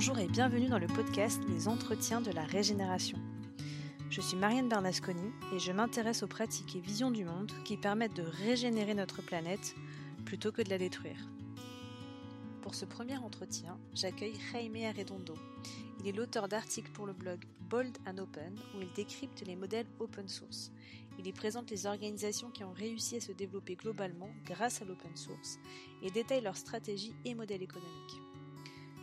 Bonjour et bienvenue dans le podcast Les Entretiens de la Régénération. Je suis Marianne Bernasconi et je m'intéresse aux pratiques et visions du monde qui permettent de régénérer notre planète plutôt que de la détruire. Pour ce premier entretien, j'accueille Jaime Arredondo. Il est l'auteur d'articles pour le blog Bold and Open où il décrypte les modèles open source. Il y présente les organisations qui ont réussi à se développer globalement grâce à l'open source et détaille leurs stratégies et modèles économiques.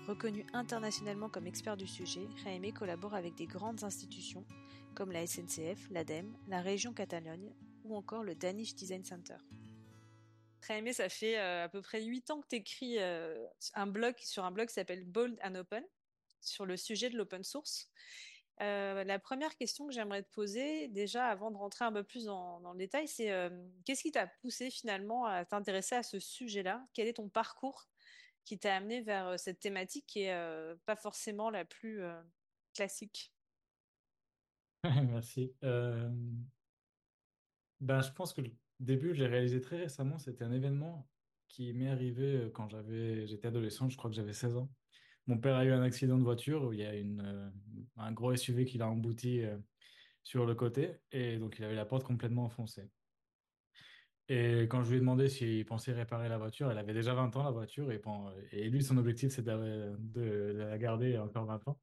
Reconnu internationalement comme expert du sujet, Jaime collabore avec des grandes institutions comme la SNCF, l'ADEME, la région Catalogne ou encore le Danish Design Center. Jaime, ça fait euh, à peu près 8 ans que tu écris euh, un blog sur un blog qui s'appelle Bold and Open sur le sujet de l'open source. Euh, la première question que j'aimerais te poser, déjà avant de rentrer un peu plus dans, dans le détail, c'est qu'est-ce qui t'a poussé finalement à t'intéresser à ce sujet-là? Quel est ton parcours? Qui t'a amené vers euh, cette thématique qui est euh, pas forcément la plus euh, classique. Merci. ben, je pense que le début, je l'ai réalisé très récemment. C'était un événement qui m'est arrivé quand j'avais, j'étais adolescent, je crois que j'avais 16 ans. Mon père a eu un accident de voiture où il y a une, un gros SUV qui l'a embouti sur le côté et donc il avait la porte complètement enfoncée. Et quand je lui ai demandé s'il pensait réparer la voiture, elle avait déjà 20 ans, la voiture, et, lui, son objectif, c'est de, la garder encore 20 ans.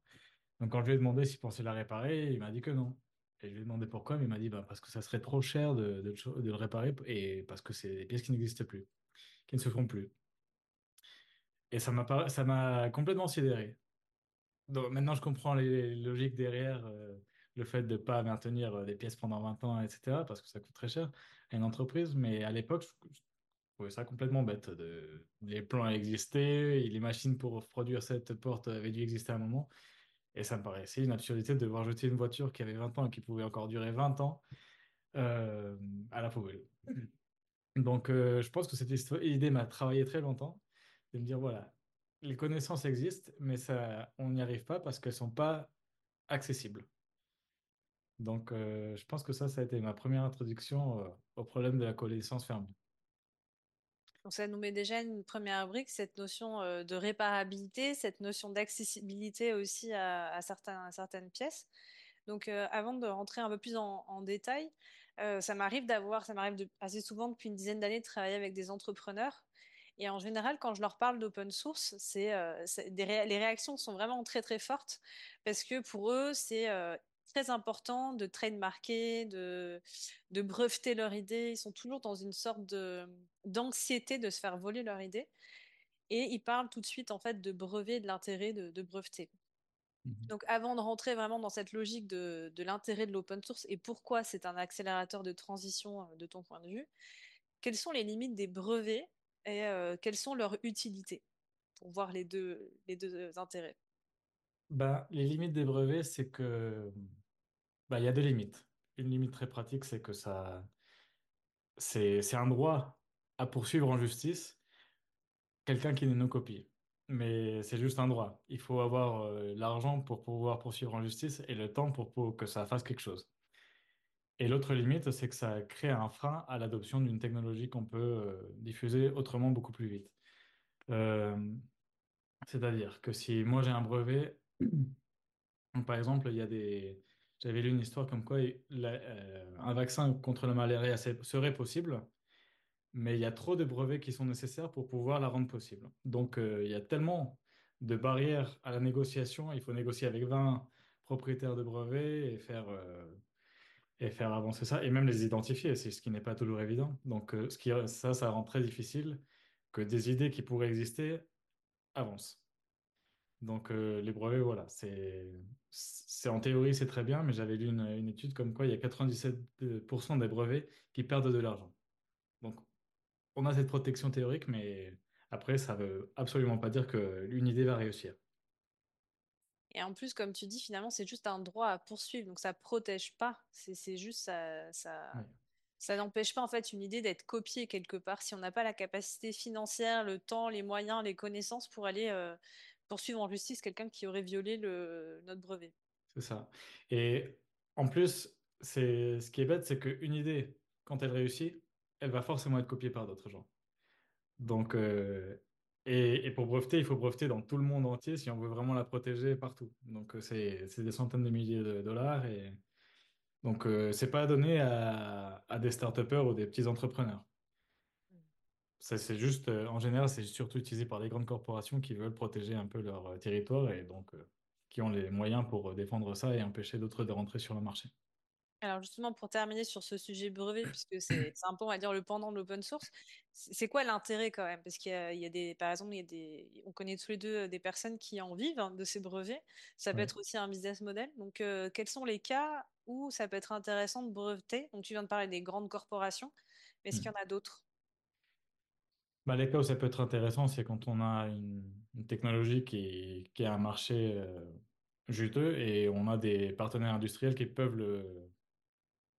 Donc quand je lui ai demandé s'il pensait la réparer, il m'a dit que non. Et je lui ai demandé pourquoi, mais il m'a dit bah, parce que ça serait trop cher de, le réparer, et parce que c'est des pièces qui n'existent plus, qui ne se font plus. Et ça m'a complètement sidéré. Maintenant, je comprends les, logiques derrière. Euh, le fait de ne pas maintenir des pièces pendant 20 ans, etc., parce que ça coûte très cher une entreprise. Mais à l'époque, je, trouvais ça complètement bête. Les plans existaient, les machines pour produire cette porte avaient dû exister à un moment. Et ça me paraissait une absurdité de devoir jeter une voiture qui avait 20 ans et qui pouvait encore durer 20 ans euh, à la poubelle. Donc, euh, je pense que cette idée m'a travaillé très longtemps, de me dire, voilà, les connaissances existent, mais ça, on n'y arrive pas parce qu'elles ne sont pas accessibles. Donc, euh, je pense que ça, ça a été ma première introduction euh, au problème de la connaissance fermée. Donc, ça nous met déjà une première brique, cette notion euh, de réparabilité, cette notion d'accessibilité aussi à, certaines pièces. Donc, avant de rentrer un peu plus en, détail, ça m'arrive d'avoir, ça m'arrive assez souvent depuis une dizaine d'années de travailler avec des entrepreneurs. Et en général, quand je leur parle d'open source, c'est, les réactions sont vraiment très très fortes parce que pour eux, c'est très important de trademarker, de, de breveter leur idée. Ils sont toujours dans une sorte de, d'anxiété de se faire voler leur idée. Et ils parlent tout de suite en fait de brevet, de l'intérêt de, de breveter. Mhm. Donc avant de rentrer vraiment dans cette logique de, de l'intérêt de l'open source et pourquoi c'est un accélérateur de transition euh, de ton point de vue, quelles sont les limites des brevets et euh, quelles sont leurs utilités pour voir les deux, les deux intérêts? Ben, Les limites des brevets, c'est que bah, il y a des limites. Une limite très pratique, c'est que ça, c'est, un droit à poursuivre en justice quelqu'un qui n'est non copie. Mais c'est juste un droit. Il faut avoir euh, l'argent pour pouvoir poursuivre en justice et le temps pour, que ça fasse quelque chose. Et l'autre limite, c'est que ça crée un frein à l'adoption d'une technologie qu'on peut euh, diffuser autrement beaucoup plus vite. Euh, c'est-à-dire que si moi j'ai un brevet, par exemple, il y a des, j'avais lu une histoire comme quoi euh, un vaccin contre la malaria serait possible, mais il y a trop de brevets qui sont nécessaires pour pouvoir la rendre possible. Donc, euh, il y a tellement de barrières à la négociation. Il faut négocier avec 20 propriétaires de brevets et faire, euh, et faire avancer ça, et même les identifier, c'est ce qui n'est pas toujours évident. Donc, ça, ça rend très difficile que des idées qui pourraient exister avancent. Donc, les brevets, voilà, c'est c'est en théorie, c'est très bien, mais j'avais lu une, étude comme quoi il y a 97% des brevets qui perdent de l'argent. Donc, on a cette protection théorique, mais après, ça veut absolument pas dire qu'une idée va réussir. Et en plus, comme tu dis, finalement, c'est juste un droit à poursuivre, donc ça protège pas. C'est juste ça, ça, ça n'empêche pas en fait une idée d'être copiée quelque part. Si on n'a pas la capacité financière, le temps, les moyens, les connaissances pour aller euh, poursuivre en justice quelqu'un qui aurait violé notre brevet. C'est ça. Et en plus, c'est ce qui est bête, c'est qu'une idée, quand elle réussit, elle va forcément être copiée par d'autres gens. Donc, euh, Et, pour breveter, il faut breveter dans tout le monde entier si on veut vraiment la protéger partout. Donc, euh, c'est des centaines de milliers de dollars. Et donc, euh, c'est pas donné à, à des start-upers ou des petits entrepreneurs. C'est juste, euh, en général, c'est surtout utilisé par des grandes corporations qui veulent protéger un peu leur euh, territoire et donc euh, qui ont les moyens pour défendre ça et empêcher d'autres de rentrer sur le marché. Alors justement, pour terminer sur ce sujet brevet, puisque c'est un peu, on va dire, le pendant de l'open source, c'est quoi l'intérêt quand même? Parce qu'il y a, il y a des, par exemple, il y a des, on connaît tous les deux des personnes qui en vivent hein, de ces brevets. Ça peut Ouais. être aussi un business model. Donc, euh, quels sont les cas où ça peut être intéressant de breveter? Donc, tu viens de parler des grandes corporations, mais est-ce qu'il y en a d'autres? Bah, les cas où ça peut être intéressant, c'est quand on a une, technologie qui, qui a un marché euh, juteux et on a des partenaires industriels qui peuvent le,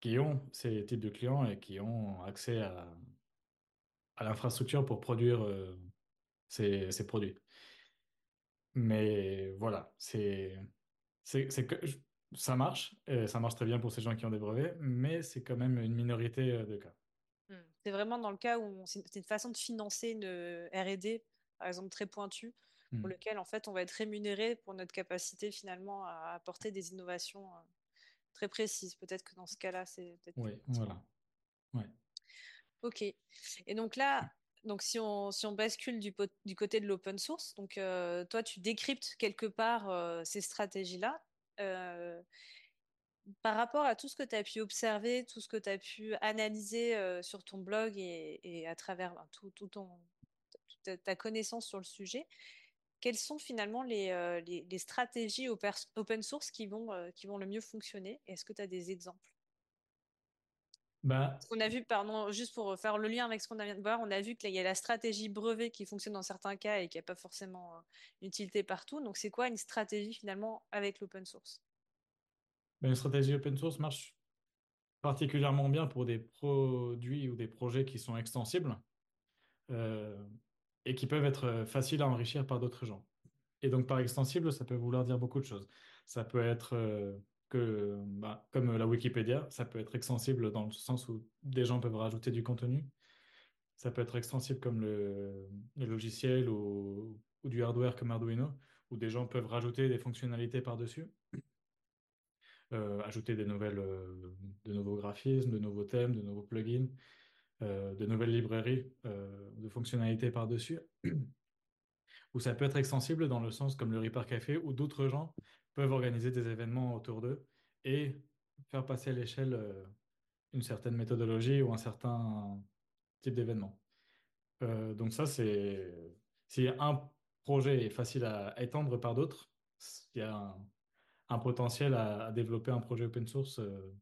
qui ont ces types de clients et qui ont accès à, à l'infrastructure pour produire euh, ces, ces produits. Mais voilà, c'est, c'est, que ça marche, et ça marche très bien pour ces gens qui ont des brevets, mais c'est quand même une minorité euh, de cas. C'est vraiment dans le cas où c'est une façon de financer une R&D, par exemple, très pointue, pour Hmm. lequel, en fait, on va être rémunéré pour notre capacité, finalement, à apporter des innovations euh, très précises. Peut-être que dans ce cas-là, c'est peut-être Oui, voilà. Ouais. Ok. Et donc là, donc si on, si on bascule du, côté de l'open source, donc euh, toi, tu décryptes quelque part euh, ces stratégies-là. Euh, par rapport à tout ce que tu as pu observer, tout ce que tu as pu analyser euh, sur ton blog et, et à travers ben, tout, tout ton, toute ta connaissance sur le sujet, quelles sont finalement les, euh, les, les stratégies open source qui vont, euh, qui vont le mieux fonctionner? Est-ce que tu as des exemples? Bah, On a vu, pardon, juste pour faire le lien avec ce qu'on vient de voir, on a vu qu'il y a la stratégie brevet qui fonctionne dans certains cas et qui n'a pas forcément une utilité partout. Donc, c'est quoi une stratégie finalement avec l'open source? Une stratégie open source marche particulièrement bien pour des produits ou des projets qui sont extensibles euh, et qui peuvent être euh, faciles à enrichir par d'autres gens. Et donc, par extensible, ça peut vouloir dire beaucoup de choses. Ça peut être euh, bah, comme la Wikipédia, ça peut être extensible dans le sens où des gens peuvent rajouter du contenu. Ça peut être extensible comme le, logiciel ou, ou du hardware comme Arduino, où des gens peuvent rajouter des fonctionnalités par-dessus, ajouter des nouvelles, euh, de nouveaux graphismes, de nouveaux thèmes, de nouveaux plugins, euh, de nouvelles librairies euh, de fonctionnalités par-dessus. Ou ça peut être extensible dans le sens comme le Reaper Café, où d'autres gens peuvent organiser des événements autour d'eux et faire passer à l'échelle euh, une certaine méthodologie ou un certain type d'événement. Euh, donc ça, c'est si un projet est facile à étendre par d'autres, il y a un, un potentiel à, à développer un projet open source euh,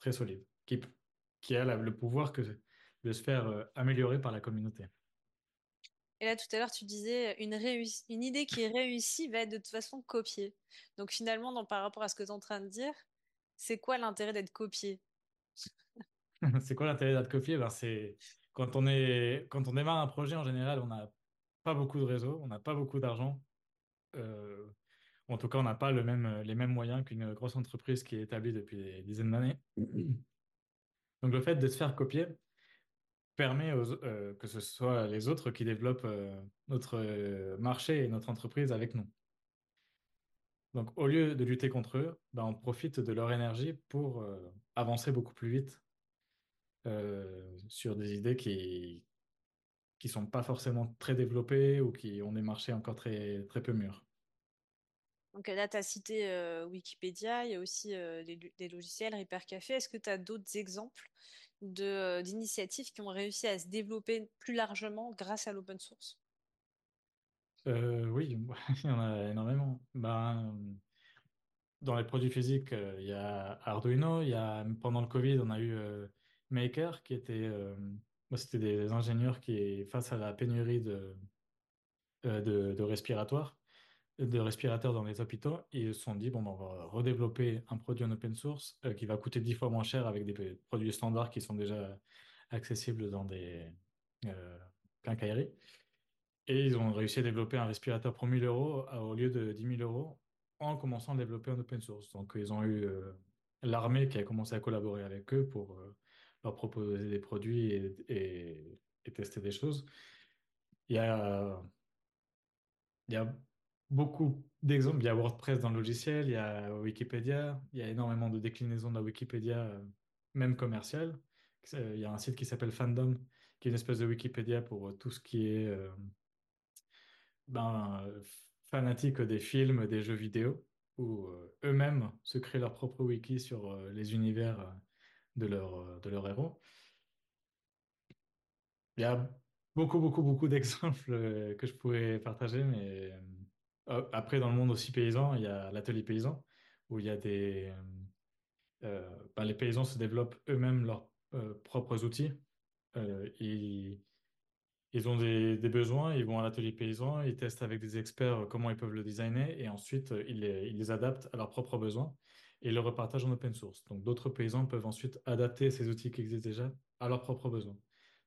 très solide, qui, qui a la- le pouvoir que, de se faire euh, améliorer par la communauté. Et là, tout à l'heure, tu disais une, réuss- une idée qui est réussie va être de toute façon copiée. Donc, finalement, dans- par rapport à ce que tu es en train de dire, c'est quoi l'intérêt d'être copié? C'est quoi l'intérêt d'être copié? Ben, c'est quand on est, quand on démarre un projet, en général, on n'a pas beaucoup de réseau, on n'a pas beaucoup d'argent. Euh, en tout cas, on n'a pas le même, les mêmes moyens qu'une grosse entreprise qui est établie depuis des dizaines d'années. Donc, le fait de se faire copier permet aux- euh, que ce soit les autres qui développent euh, notre euh, marché et notre entreprise avec nous. Donc, au lieu de lutter contre eux, ben, on profite de leur énergie pour euh, avancer beaucoup plus vite sur des idées qui qui sont pas forcément très développées ou qui ont des marchés encore très, très peu mûrs. Donc là, tu as cité euh, Wikipédia, il y a aussi euh, des, des logiciels, Hypercafé. Est-ce que tu as d'autres exemples euh, d'initiatives qui ont réussi à se développer plus largement grâce à l'open source? Euh, oui, il y en a énormément. Ben, dans les produits physiques, euh, il y a Arduino, il y a, pendant le Covid, on a eu euh, Maker, qui était, euh, des ingénieurs qui, face à la pénurie euh, de respiratoires, de respirateurs dans les hôpitaux, ils se sont dit, bon, ben, on va redévelopper un produit en open source euh, qui va coûter dix fois moins cher avec des produits standards qui sont déjà accessibles dans des euh, quincailleries. Et ils ont réussi à développer un respirateur pour 1000 euros euh, au lieu de dix mille euros en commençant à développer en open source. Donc, ils ont eu euh, l'armée qui a commencé à collaborer avec eux pour leur proposer des produits et, tester des choses. Il y a beaucoup d'exemples. Il y a WordPress dans le logiciel, il y a Wikipédia, il y a énormément de déclinaisons de la Wikipédia, euh, même commerciale. Euh, Il y a un site qui s'appelle Fandom, qui est une espèce de Wikipédia pour euh, tout ce qui est ben, fanatique des films, des jeux vidéo, où eux-mêmes se créent leur propre wiki sur les univers de leur, euh, de leurs héros. Il y a beaucoup, beaucoup, beaucoup d'exemples que je pourrais partager, mais euh, après, dans le monde aussi paysan, il y a l'atelier paysan, où il y a des... euh, ben, les paysans se développent eux-mêmes leurs euh, propres outils. Euh, ils, ils ont des, besoins, ils vont à l'atelier paysan, ils testent avec des experts euh, comment ils peuvent le designer, et ensuite, euh, ils les, ils les adaptent à leurs propres besoins et le repartagent en open source. Donc, d'autres paysans peuvent ensuite adapter ces outils qui existent déjà à leurs propres besoins.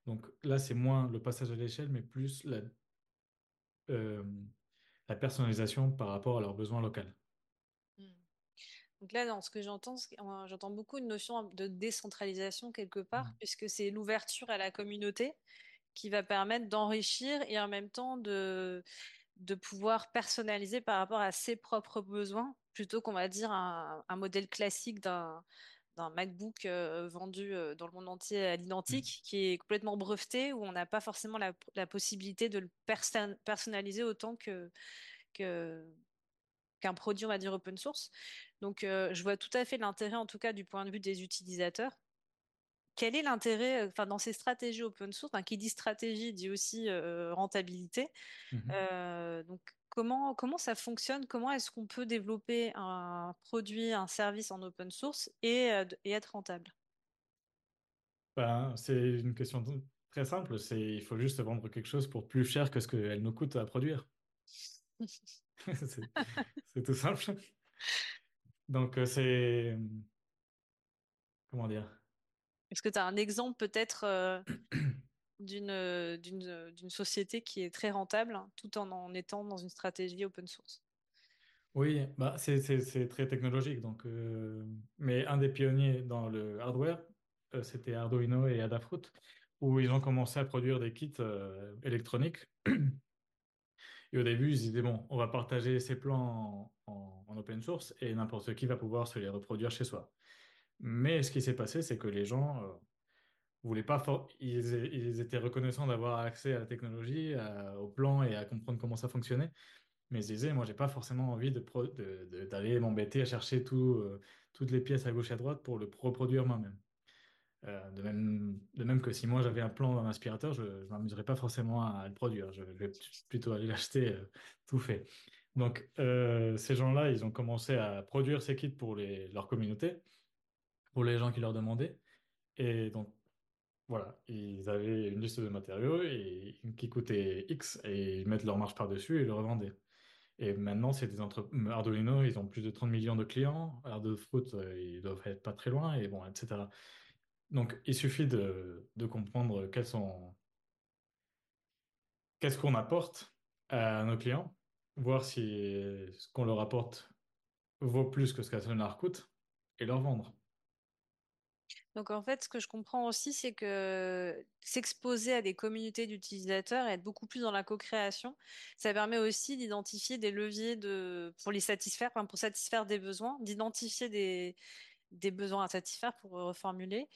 Donc là, c'est moins le passage à l'échelle, mais plus la, euh, la personnalisation par rapport à leurs besoins locaux. Hmm. Donc là, dans ce que j'entends, j'entends beaucoup une notion de décentralisation quelque part, Mm. puisque c'est l'ouverture à la communauté qui va permettre d'enrichir et en même temps de, de pouvoir personnaliser par rapport à ses propres besoins, plutôt qu'on va dire un, un modèle classique d'un d'un MacBook euh, vendu euh, dans le monde entier à l'identique, qui est complètement breveté, où on n'a pas forcément la, la possibilité de le perso- personnaliser autant que, que, qu'un produit, on va dire, open source. Donc, euh, je vois tout à fait l'intérêt, en tout cas, du point de vue des utilisateurs. Quel est l'intérêt, enfin, dans ces stratégies open source, qui dit stratégie dit aussi rentabilité. Euh, donc, comment, comment ça fonctionne? Comment est-ce qu'on peut développer un produit, un service en open source et, euh, et être rentable? Ben, c'est une question t- très simple, c'est il faut juste vendre quelque chose pour plus cher que ce qu'elle nous coûte à produire. C'est c'est tout simple. Donc euh, c'est comment dire? Est-ce que tu as un exemple peut-être euh, d'une euh, euh, d'une société qui est très rentable hein, tout en en étant dans une stratégie open source? Oui, bah c'est très technologique donc euh, mais un des pionniers dans le hardware, c'était Arduino et Adafruit où ils ont commencé à produire des kits électroniques Et au début, ils disaient, bon, on va partager ces plans en, en- en open source et n'importe qui va pouvoir se les reproduire chez soi. Mais ce qui s'est passé, c'est que les gens voulaient pas, ils, ils étaient reconnaissants d'avoir accès à la technologie, à- au plan et à comprendre comment ça fonctionnait. Mais ils disaient, moi, j'ai pas forcément envie d'aller m'embêter à chercher tout, euh, toutes les pièces à gauche et à droite pour le reproduire moi-même. Euh, de même, de même que si moi j'avais un plan d'un aspirateur, je ne m'amuserais pas forcément à, le produire. Je, vais plutôt aller l'acheter euh, tout fait. Donc, euh, ces gens-là, ils ont commencé à produire ces kits pour les, leur communauté, pour les gens qui leur demandaient. Et donc, voilà, ils avaient une liste de matériaux et, qui coûtait X et ils mettent leur marge par-dessus et le revendaient. Et maintenant, c'est des entreprises. Arduino, ils ont plus de 30 millions de clients. Ardefruit, euh, ils doivent être pas très loin, et bon, etc. Donc, il suffit de, comprendre sont, qu'est-ce qu'on apporte à nos clients, voir si ce qu'on leur apporte vaut plus que ce que ça leur coûte, et leur vendre. Donc en fait, ce que je comprends aussi, c'est que s'exposer à des communautés d'utilisateurs et être beaucoup plus dans la co-création, ça permet aussi d'identifier des leviers de, pour les satisfaire, enfin, pour satisfaire des besoins, d'identifier des, des besoins à satisfaire pour reformuler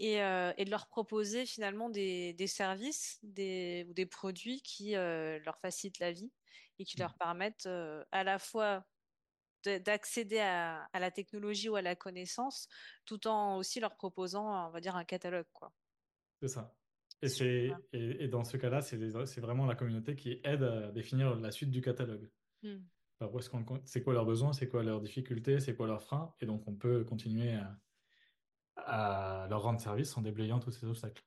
et, euh, et de leur proposer finalement des, des services des, ou des produits qui euh, leur facilitent la vie et qui leur permettent euh, à la fois d'accéder à, à la technologie ou à la connaissance, tout en aussi leur proposant, on va dire, un catalogue, quoi. C'est ça. Et, c'est, et, et dans ce cas-là, c'est vraiment la communauté qui aide à définir la suite du catalogue. Hmm. Est-ce qu'on, c'est quoi leurs besoins, c'est quoi leurs difficultés, c'est quoi leurs freins, et donc on peut continuer à, à leur rendre service en déblayant tous ces obstacles.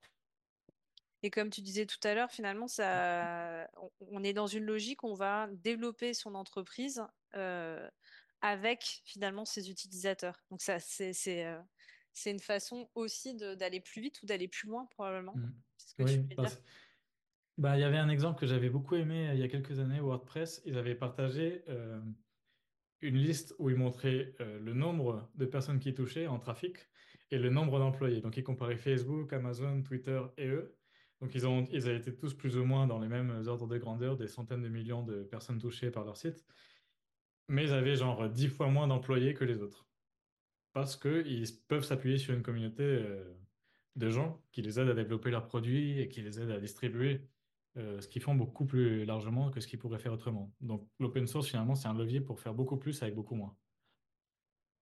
Et comme tu disais tout à l'heure, finalement, ça, on, on est dans une logique où on va développer son entreprise euh, avec finalement ses utilisateurs. Donc ça, c'est euh, une façon aussi d'aller plus vite ou d'aller plus loin probablement. Mm. C'est ce que tu Oui, veux dire. parce, bah, il y avait un exemple que j'avais beaucoup aimé euh, il y a quelques années, WordPress. Ils avaient partagé euh, une liste où ils montraient euh, le nombre de personnes qui touchaient en trafic et le nombre d'employés. Donc, ils comparaient Facebook, Amazon, Twitter et eux. Donc ils ont, ils avaient été tous plus ou moins dans les mêmes ordres de grandeur, des centaines de millions de personnes touchées par leur site, mais avaient genre dix fois moins d'employés que les autres. Parce qu'ils peuvent s'appuyer sur une communauté euh, de gens qui les aident à développer leurs produits et qui les aident à distribuer euh, ce qu'ils font beaucoup plus largement que ce qu'ils pourraient faire autrement. Donc l'open source, finalement, c'est un levier pour faire beaucoup plus avec beaucoup moins.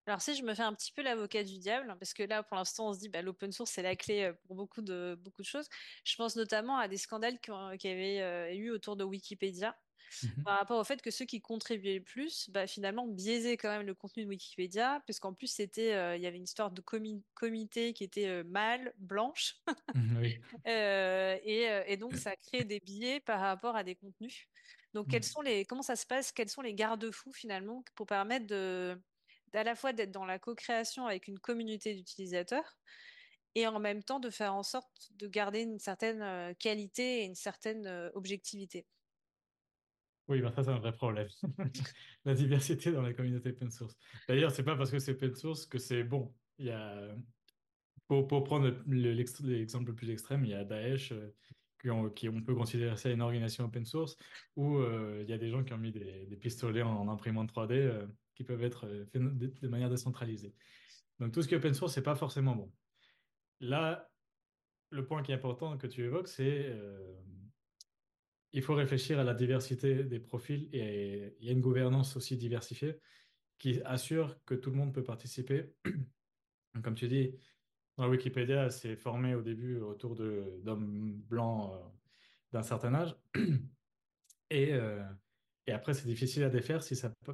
Alors si je me fais un petit peu l'avocat du diable, parce que là pour l'instant on se dit bah, l'open source c'est la clé euh, pour beaucoup de, beaucoup de choses, je pense notamment à des scandales qui, ont- qui avaient euh, eu autour de Wikipédia Mhm. par rapport au fait que ceux qui contribuaient le plus, bah, finalement biaisaient quand même le contenu de Wikipédia, puisqu'en plus c'était, euh, il y avait une histoire de comi- comité qui était euh, mâle, blanche, Oui. euh, et, et donc ça crée des biais par rapport à des contenus. Donc quels Mhm. sont les, comment ça se passe, quels sont les garde-fous finalement pour permettre de d'à la fois d'être dans la co-création avec une communauté d'utilisateurs et en même temps de faire en sorte de garder une certaine qualité et une certaine objectivité? Oui, ben ça, c'est un vrai problème. La diversité dans la communauté open source. D'ailleurs, c'est pas parce que c'est open source que c'est bon. Il y a, pour, pour prendre le- le- l'ex- l'exemple le plus extrême, il y a Daesh, euh, on, peut considérer ça une organisation open source, où euh, il y a des gens qui ont mis des, pistolets en, imprimante 3D euh, qui peuvent être faits de, manière décentralisée. Donc tout ce qui est open source, c'est pas forcément bon. Là, le point qui est important que tu évoques, c'est il faut réfléchir à la diversité des profils et il y a une gouvernance aussi diversifiée qui assure que tout le monde peut participer. Comme tu dis, dans Wikipédia, c'est formé au début autour d'hommes blancs euh, d'un certain âge. Et, euh, et après, c'est difficile à défaire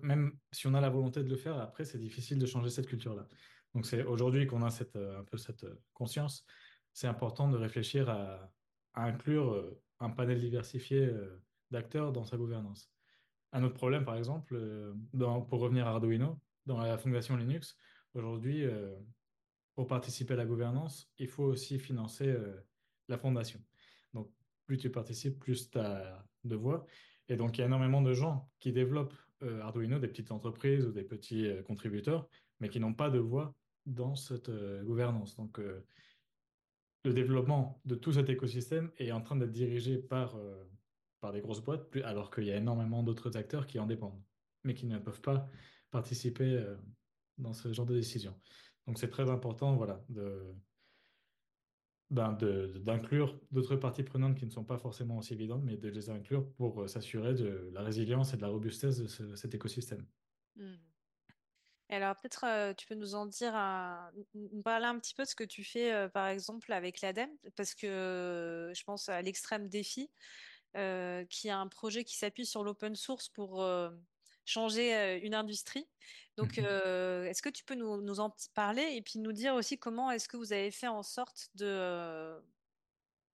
même si on a la volonté de le faire, après, c'est difficile de changer cette culture-là. Donc, c'est aujourd'hui qu'on a cette, euh, un peu cette conscience, c'est important de réfléchir à, inclure un panel diversifié euh, d'acteurs dans sa gouvernance. Un autre problème, par exemple, euh, pour revenir à Arduino, dans la fondation Linux, aujourd'hui, euh, pour participer à la gouvernance, il faut aussi financer la fondation. Donc, plus tu participes, plus tu as de voix. Et donc, il y a énormément de gens qui développent Arduino, des petites entreprises ou des petits contributeurs, mais qui n'ont pas de voix dans cette gouvernance. Donc, le développement de tout cet écosystème est en train d'être dirigé par, euh, par des grosses boîtes, alors qu'il y a énormément d'autres acteurs qui en dépendent, mais qui ne peuvent pas participer euh, dans ce genre de décision. Donc c'est très important, voilà, de, ben, d'inclure d'autres parties prenantes qui ne sont pas forcément aussi évidentes, mais de les inclure pour euh, s'assurer de la résilience et de la robustesse de ce- cet écosystème. Hmm. Et alors peut-être euh, tu peux nous en dire, un- nous parler un petit peu de ce que tu fais euh, par exemple avec l'ADEME, parce que euh, je pense à l'Extrême Défi, euh, qui a un projet qui s'appuie sur l'open source pour euh, changer euh, une industrie. Donc euh, est-ce que tu peux nous, nous en parler et puis nous dire aussi comment est-ce que vous avez fait en sorte de euh,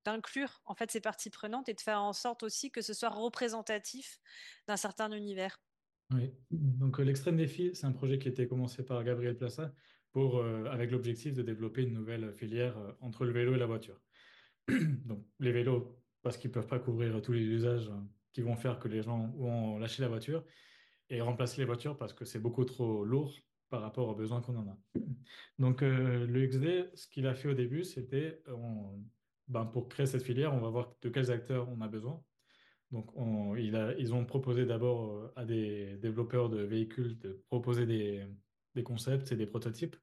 d'inclure en fait ces parties prenantes et de faire en sorte aussi que ce soit représentatif d'un certain univers? Oui. Donc, euh, l'Extrême Défi, c'est un projet qui a été commencé par Gabriel Plassa pour, euh, avec l'objectif de développer une nouvelle filière euh, entre le vélo et la voiture. Donc, les vélos, parce qu'ils ne peuvent pas couvrir tous les usages euh, qui vont faire que les gens vont lâcher la voiture, et remplacer les voitures parce que c'est beaucoup trop lourd par rapport aux besoins qu'on en a. Donc, le XD, ce qu'il a fait au début, c'était, ben, pour créer cette filière, on va voir de quels acteurs on a besoin. Donc, ils ont proposé d'abord euh, à des développeurs de véhicules de proposer des, concepts et des prototypes.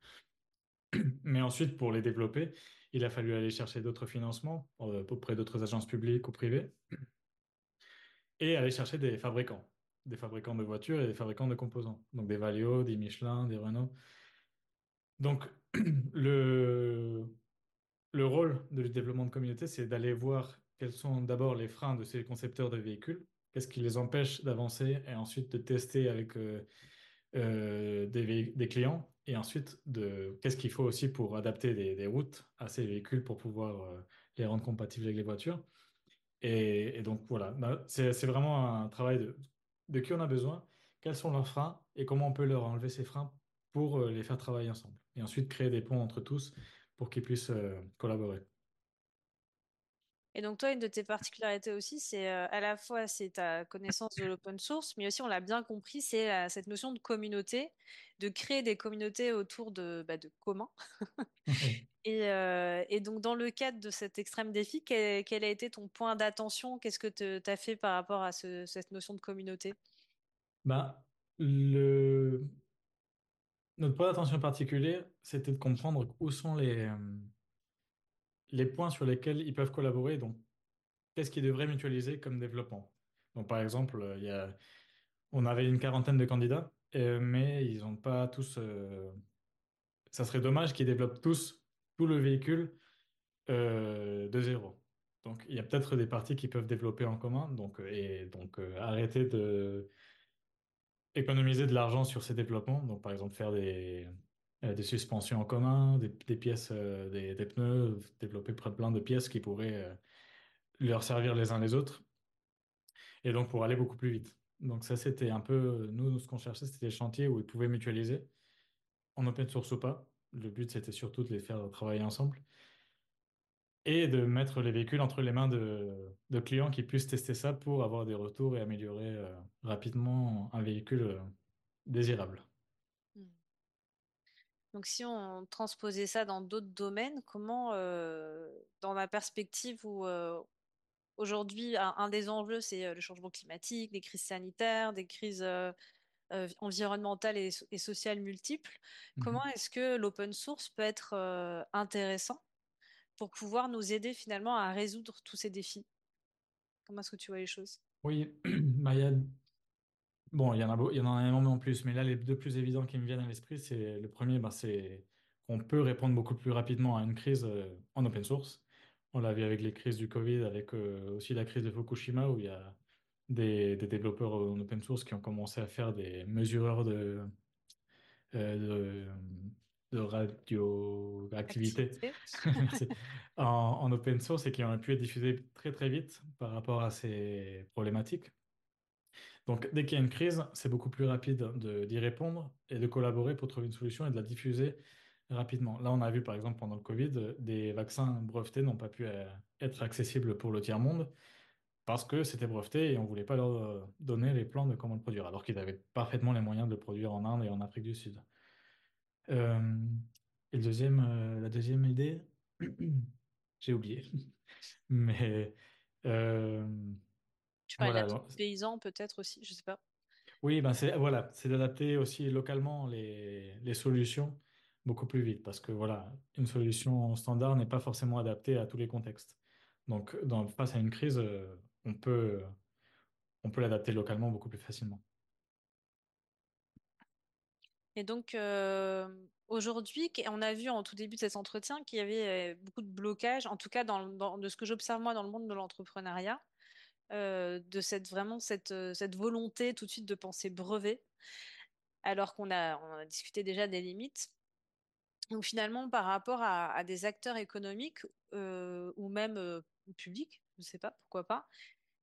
Mais ensuite, pour les développer, il a fallu aller chercher d'autres financements euh, auprès d'autres agences publiques ou privées et aller chercher des fabricants, des fabricants de voitures et des fabricants de composants. Donc des Valeo, des Michelin, des Renault. Donc, le, le rôle de développement de communauté, c'est d'aller voir quels sont d'abord les freins de ces concepteurs de véhicules, qu'est-ce qui les empêche d'avancer, et ensuite de tester avec euh, euh, des, clients, et ensuite de qu'est-ce qu'il faut aussi pour adapter des, routes à ces véhicules pour pouvoir euh, les rendre compatibles avec les voitures? Et, et donc voilà, Bah, c'est vraiment un travail de, de qui on a besoin, quels sont leurs freins, et comment on peut leur enlever ces freins pour les faire travailler ensemble. Et ensuite créer des ponts entre tous pour qu'ils puissent collaborer. Et donc toi, une de tes particularités aussi, c'est euh, à la fois c'est ta connaissance de l'open source, mais aussi on l'a bien compris, c'est euh, cette notion de communauté, de créer des communautés autour de, bah, de communs. Et, euh, et donc dans le cadre de cet extrême défi, quel, quel a été ton point d'attention? Qu'est-ce que tu as fait par rapport à ce- cette notion de communauté? Ben, le... Notre point d'attention particulier, c'était de comprendre où sont les, les points sur lesquels ils peuvent collaborer. Donc, qu'est-ce qu'ils devraient mutualiser comme développement? Donc, par exemple, euh, y a... on avait une quarantaine de candidats, euh, mais ils n'ont pas tous. euh, Ça serait dommage qu'ils développent tous tout le véhicule de zéro. Donc, il y a peut-être des parties qui peuvent développer en commun, donc, et donc arrêter de économiser de l'argent sur ces développements. Donc, par exemple, faire des, des suspensions en commun, des, pièces, euh, des, pneus, développer plein de pièces qui pourraient euh, leur servir les uns les autres, et donc pour aller beaucoup plus vite. Donc, ça, c'était un peu, nous, ce qu'on cherchait, c'était des chantiers où ils pouvaient mutualiser, en open source ou pas. Le but, c'était surtout de les faire travailler ensemble. et de mettre les véhicules entre les mains de, clients qui puissent tester ça pour avoir des retours et améliorer euh, rapidement un véhicule euh, désirable. Donc si on transposait ça dans d'autres domaines, comment, euh, dans la perspective où euh, aujourd'hui un, un des enjeux c'est euh, le changement climatique, des crises sanitaires, des crises euh, environnementales et, so- et sociales multiples, comment Mhm. est-ce que l'open source peut être intéressant pour pouvoir nous aider finalement à résoudre tous ces défis? Comment est-ce que tu vois les choses? Oui, bah, il y a- bon, il y en a, beau- il y en a énormément plus, mais là, les deux plus évidents qui me viennent à l'esprit, c'est le premier, bah, c'est qu'on peut répondre beaucoup plus rapidement à une crise euh, en open source. On l'a vu avec les crises du Covid, avec euh, aussi la crise de Fukushima, où il y a des, des développeurs en open source qui ont commencé à faire des mesureurs de, euh, de, de radioactivité Activité? Merci. En, en open source et qui ont pu être diffusés très très vite par rapport à ces problématiques. Donc dès qu'il y a une crise, c'est beaucoup plus rapide de- d'y répondre et de collaborer pour trouver une solution et de la diffuser rapidement. Là, on a vu par exemple pendant le Covid, des vaccins brevetés n'ont pas pu euh, être accessibles pour le tiers-monde parce que c'était breveté et on ne voulait pas leur euh, donner les plans de comment le produire, alors qu'ils avaient parfaitement les moyens de le produire en Inde et en Afrique du Sud. Euh, et la deuxième idée, j'ai oublié. Mais Tu parlais de la voilà. petite donc, paysan peut-être aussi, je sais pas. oui, ben c'est voilà, c'est d'adapter aussi localement les, les solutions beaucoup plus vite parce que voilà, une solution standard n'est pas forcément adaptée à tous les contextes. Donc, dans, face à une crise, euh, on peut, on peut l'adapter localement beaucoup plus facilement. Et donc, euh, aujourd'hui, on a vu en tout début de cet entretien qu'il y avait euh, beaucoup de blocages, en tout cas dans, dans- de ce que j'observe moi dans le monde de l'entrepreneuriat, euh, de cette vraiment cette, euh, cette volonté tout de suite de penser brevet, alors qu'on a, on a discuté déjà des limites. Donc finalement, par rapport à, des acteurs économiques euh, ou même publics, je ne sais pas, pourquoi pas,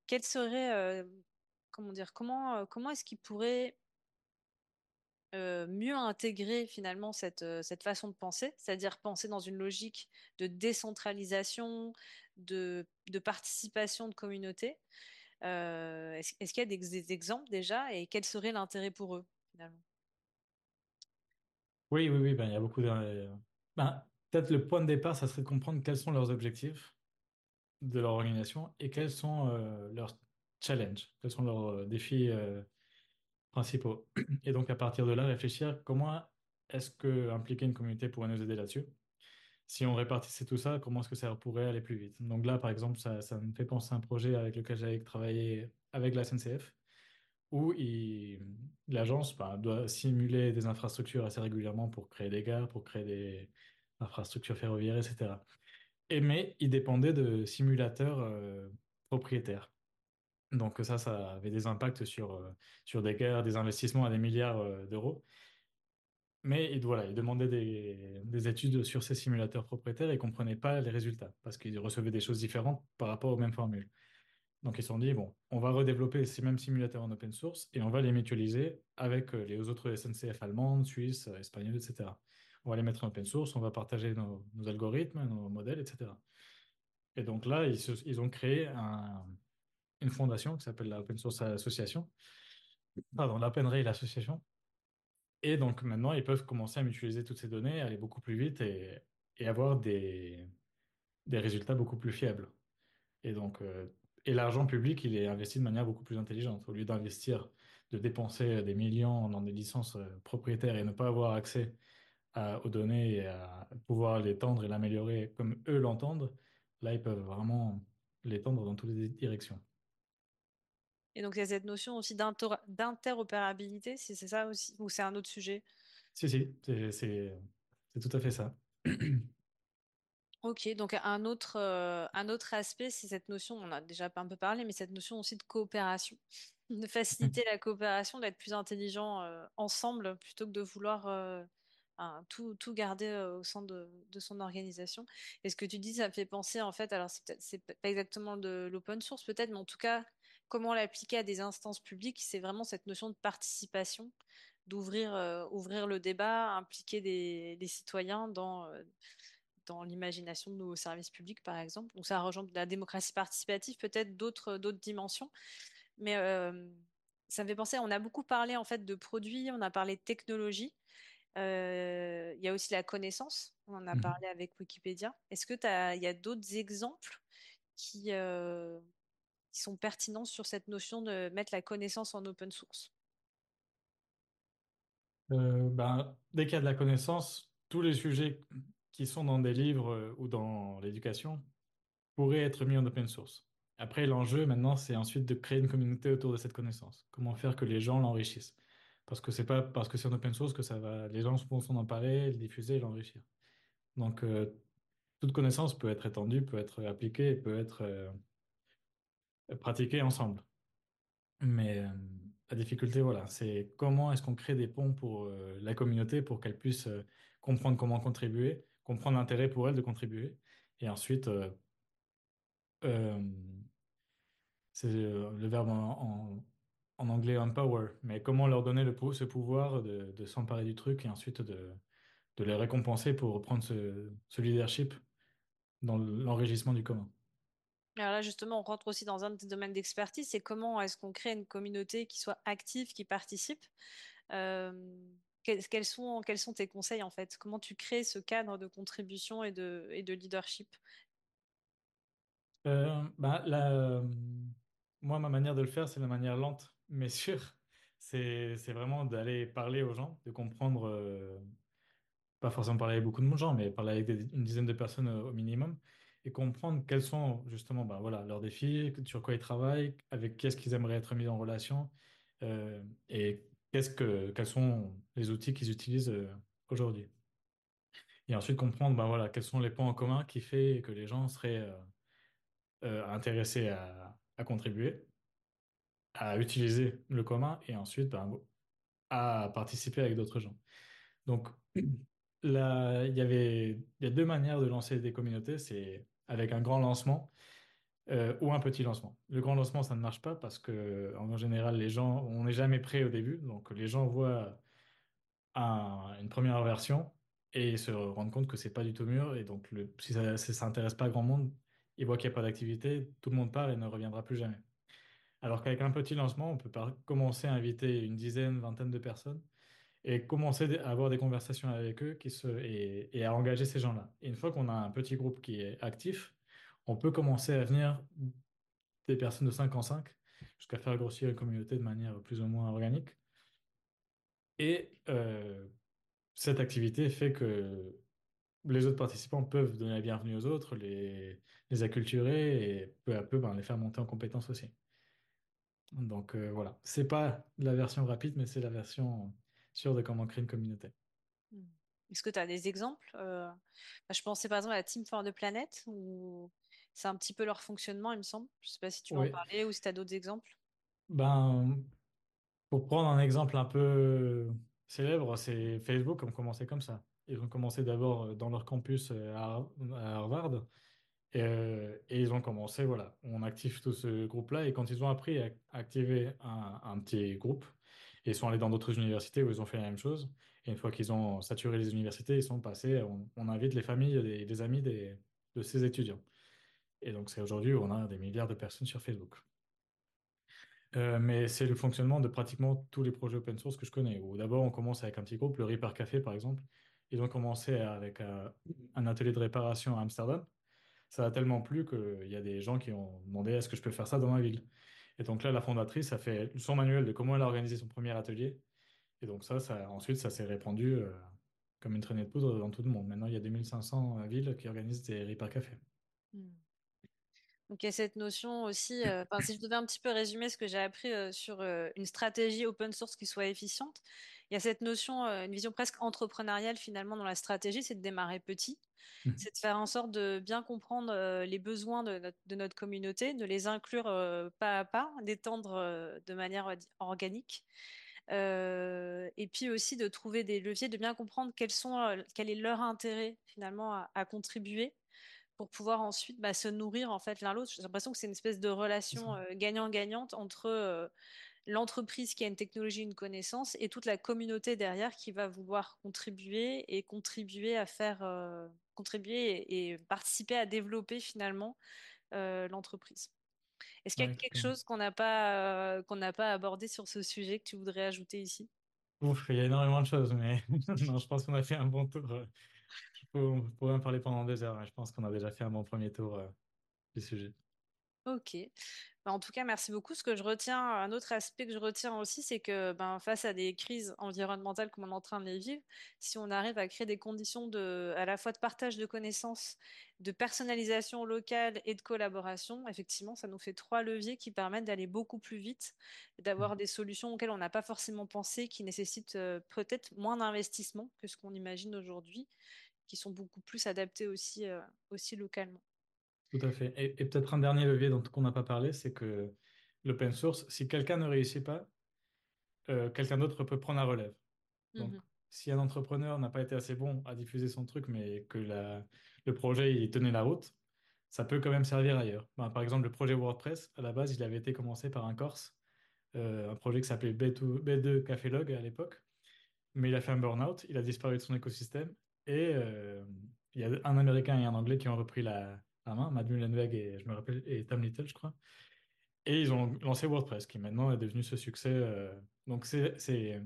quel serait, comment dire, comment, comment est-ce qu'ils pourraient euh, mieux intégrer finalement cette, euh, cette façon de penser, c'est-à-dire penser dans une logique de décentralisation, de, de participation de communauté. Euh, est-ce, qu'il y a des, des exemples déjà et quel serait l'intérêt pour eux finalement? Oui, oui, oui, ben, il y a beaucoup de... ben, peut-être le point de départ, ça serait de comprendre quels sont leurs objectifs de leur organisation et quels sont leurs challenges, quels sont leurs défis principaux. Et donc, à partir de là, réfléchir comment est-ce que impliquer une communauté pourrait nous aider là-dessus? Si on répartissait tout ça, comment est-ce que ça pourrait aller plus vite? Donc là, par exemple, ça, ça me fait penser à un projet avec lequel j'avais travaillé avec la SNCF, où l'agence ben, doit simuler des infrastructures assez régulièrement pour créer des gares, pour créer des infrastructures ferroviaires, etc. Et mais il dépendait de simulateurs euh, propriétaires. Donc ça, ça avait des impacts sur, euh, sur des gares, des investissements à des milliards euh, d'euros. Mais il, voilà, il demandait des, des études sur ces simulateurs propriétaires et ne comprenait pas les résultats parce qu'ils recevaient des choses différentes par rapport aux mêmes formules. Donc ils se sont dit, bon, on va redévelopper ces mêmes simulateurs en open source et on va les mutualiser avec euh, les autres SNCF allemandes, suisses, espagnoles, etc. On va les mettre en open source, on va partager nos, algorithmes, nos modèles, etc. Et donc là, ils, ils ont créé un- une fondation qui s'appelle la Open Source Association, pardon, l'Open Rail Association. Et donc maintenant, ils peuvent commencer à mutualiser toutes ces données, aller beaucoup plus vite et, avoir des, des résultats beaucoup plus fiables. Et donc, euh, et l'argent public, il est investi de manière beaucoup plus intelligente. Au lieu d'investir, de dépenser des millions dans des licences euh, propriétaires et ne pas avoir accès aux données et à pouvoir l'étendre et l'améliorer comme eux l'entendent, là, ils peuvent vraiment l'étendre dans toutes les directions. Et donc, il y a cette notion aussi d'inter- d'interopérabilité, si c'est ça aussi, ou c'est un autre sujet? Si, si, c'est tout à fait ça. Ok, donc un autre, euh, un autre aspect, c'est cette notion, on a déjà un peu parlé, mais cette notion aussi de coopération, de faciliter la coopération, d'être plus intelligent euh, ensemble plutôt que de vouloir euh, un- tout, tout garder au sein de, de son organisation. Et ce que tu dis, ça me fait penser en fait, alors c'est pas exactement de l'open source peut-être, mais en tout cas, comment l'appliquer à des instances publiques, c'est vraiment cette notion de participation, d'ouvrir euh, ouvrir le débat, impliquer des, citoyens dans euh, dans l'imagination de nos services publics, par exemple. Donc ça rejoint la démocratie participative, peut-être d'autres d'autres dimensions. Mais euh, ça me fait penser, on a beaucoup parlé en fait de produits, on a parlé de technologie. Euh, il y a aussi la connaissance, on en a Mhm. parlé avec Wikipédia. Est-ce que il y a d'autres exemples qui, euh, qui sont pertinents sur cette notion de mettre la connaissance en open source? Euh, ben, dès qu'il y a de la connaissance, tous les sujets qui sont dans des livres euh, ou dans l'éducation pourraient être mis en open source. Après, l'enjeu maintenant, c'est ensuite de créer une communauté autour de cette connaissance. Comment faire que les gens l'enrichissent? Parce que c'est pas parce que c'est en open source que ça va, les gens vont s'en emparer, le diffuser l'enrichir. Donc, euh, toute connaissance peut être étendue, peut être appliquée, peut être pratiquée ensemble. Mais euh, la difficulté, voilà, c'est comment est-ce qu'on crée des ponts pour euh, la communauté pour qu'elle puisse euh, comprendre comment contribuer, comprendre l'intérêt pour elle de contribuer, et ensuite, c'est le verbe en, en- anglais empower, mais comment leur donner le, ce pouvoir de, s'emparer du truc et ensuite de, les récompenser pour reprendre ce leadership dans l'enrichissement du commun. Alors là, justement, on rentre aussi dans un des domaines d'expertise, c'est comment est-ce qu'on crée une communauté qui soit active, qui participe. Euh, quels, sont, tes conseils en fait? Comment tu crées ce cadre de contribution et de, leadership? Euh, bah, euh, moi, ma manière de le faire, c'est la manière lente, mais sûre. C'est, vraiment d'aller parler aux gens, de comprendre, pas forcément parler avec beaucoup de gens, mais parler avec des- une dizaine de personnes au minimum, et comprendre quels sont justement bah, voilà, leurs défis, sur quoi ils travaillent, avec qui est-ce qu'ils aimeraient être mis en relation, euh, et qu'est-ce que, quels sont les outils qu'ils utilisent euh, aujourd'hui. Et ensuite comprendre bah, voilà, quels sont les points en commun qui fait que les gens seraient... euh, euh, intéressé à, à contribuer, à utiliser le commun et ensuite ben, à participer avec d'autres gens. Donc, il y avait, y a deux manières de lancer des communautés, c'est avec un grand lancement euh, ou un petit lancement. Le grand lancement, ça ne marche pas parce que en général, les gens, on n'est jamais prêt au début, donc les gens voient un- une première version et se rendent compte que c'est pas du tout mûr et donc le, si ça, si ça intéresse pas grand monde, ils voient qu'il n'y a pas d'activité, tout le monde part et ne reviendra plus jamais. Alors qu'avec un petit lancement, on peut commencer à inviter une dizaine, vingtaine de personnes et commencer à avoir des conversations avec eux qui se, et, à engager ces gens-là. Et une fois qu'on a un petit groupe qui est actif, on peut commencer à venir des personnes de 5 en 5 jusqu'à faire grossir une communauté de manière plus ou moins organique. Et euh, cette activité fait que les autres participants peuvent donner la bienvenue aux autres, les, les acculturer et peu à peu ben, les faire monter en compétences aussi. Donc euh, voilà, c'est pas la version rapide, mais c'est la version sûre de comment créer une communauté. Hmm. Est-ce que tu as des exemples? Euh, bah, je pensais par exemple à la Team for the Planet, où c'est un petit peu leur fonctionnement, il me semble. Je sais pas si tu veux en Oui, parler ou si tu as d'autres exemples. ben, pour prendre un exemple un peu célèbre, c'est Facebook ont commencé comme ça. Ils ont commencé d'abord euh, dans leur campus euh, à Har- à Harvard et, euh, et ils ont commencé, voilà, on active tout ce groupe-là et quand ils ont appris à activer un, un petit groupe, ils sont allés dans d'autres universités où ils ont fait la même chose. Et une fois qu'ils ont saturé les universités, ils sont passés, on, invite les familles et les amis des- de ces étudiants. Et donc, c'est aujourd'hui où on a des milliards de personnes sur Facebook. Euh, mais c'est le fonctionnement de pratiquement tous les projets open source que je connais. Où d'abord, on commence avec un petit groupe, le Repair Café par exemple. Ils ont commencé avec euh, un atelier de réparation à Amsterdam. Ça a tellement plu qu'il y a des gens qui ont demandé est-ce que je peux faire ça dans ma ville? Et donc là, la fondatrice a fait son manuel de comment elle a organisé son premier atelier. Et donc ça, ensuite, ça s'est répandu euh, comme une traînée de poudre dans tout le monde. Maintenant, il y a 2500 villes qui organisent des Repair Café. Hmm. Donc il y a cette notion aussi, euh, si je devais un petit peu résumer ce que j'ai appris euh, sur euh, une stratégie open source qui soit efficiente, il y a cette notion, une vision presque entrepreneuriale finalement dans la stratégie, c'est de démarrer petit, mmh. c'est de faire en sorte de bien comprendre les besoins de notre, communauté, de les inclure pas à pas, d'étendre de manière organique. et puis aussi de trouver des leviers, de bien comprendre quels sont, quel est leur intérêt finalement à contribuer pour pouvoir ensuite bah, se nourrir en fait l'un l'autre. J'ai l'impression que c'est une espèce de relation euh, gagnant-gagnante entre euh, l'entreprise qui a une technologie, une connaissance, et toute la communauté derrière qui va vouloir contribuer et contribuer à faire euh, contribuer et, participer à développer finalement l'entreprise. Est-ce qu'il y a quelque chose qu'on n'a pas qu'on n'a pas abordé sur ce sujet que tu voudrais ajouter ici? Ouf, il y a énormément de choses, mais non, je pense qu'on a fait un bon tour on pourrait en parler pendant des heures. Je pense qu'on a déjà fait un bon premier tour euh, du sujet. Ok. Bah, en tout cas, merci beaucoup. Ce que je retiens, un autre aspect que je retiens aussi, c'est que ben, face à des crises environnementales comme on est en train de les vivre, si on arrive à créer des conditions de, à la fois de partage de connaissances, de personnalisation locale et de collaboration, effectivement, ça nous fait trois leviers qui permettent d'aller beaucoup plus vite, d'avoir mmh. des solutions auxquelles on n'a pas forcément pensé, qui nécessitent euh, peut-être moins d'investissement que ce qu'on imagine aujourd'hui qui sont beaucoup plus adaptés aussi, euh, aussi localement. Tout à fait. Et, peut-être un dernier levier dont on n'a pas parlé, c'est que l'open source, si quelqu'un ne réussit pas, euh, quelqu'un d'autre peut prendre la relève. Donc, mmh si un entrepreneur n'a pas été assez bon à diffuser son truc, mais que la, le projet il tenait la route, ça peut quand même servir ailleurs. Ben, par exemple, le projet WordPress, à la base, il avait été commencé par un Corse, euh, un projet qui s'appelait B2, B2 Café Log à l'époque, mais il a fait un burn-out, il a disparu de son écosystème, et euh, il y a un Américain et un Anglais qui ont repris la, main, Matt Mullenweg et, je me rappelle, et Tom Little, je crois. Et ils ont lancé WordPress, qui maintenant est devenu ce succès. Euh, donc c'est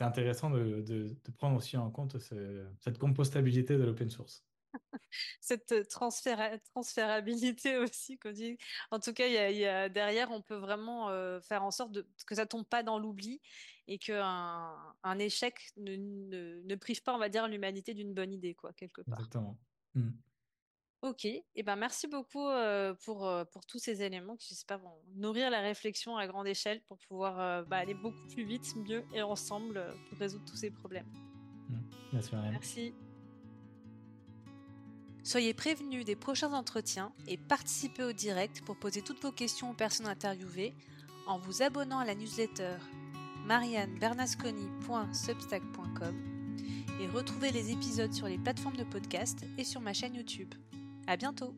intéressant de, de, prendre aussi en compte cette compostabilité de l'open source. cette transférabilité aussi qu'on dit. En tout cas, il y a, derrière, on peut vraiment euh, faire en sorte de, que ça tombe pas dans l'oubli et qu'un un échec ne, ne, prive pas, on va dire, l'humanité d'une bonne idée, quoi, quelque part. Exactement. Hmm. Ok, et ben merci beaucoup euh, pour, euh, pour tous ces éléments qui j'espère vont nourrir la réflexion à grande échelle pour pouvoir bah, aller beaucoup plus vite, mieux et ensemble pour résoudre tous ces problèmes. Merci. Merci. Soyez prévenus des prochains entretiens et participez au direct pour poser toutes vos questions aux personnes interviewées en vous abonnant à la newsletter mariannebernasconi.substack.com et retrouvez les épisodes sur les plateformes de podcast et sur ma chaîne YouTube. À bientôt!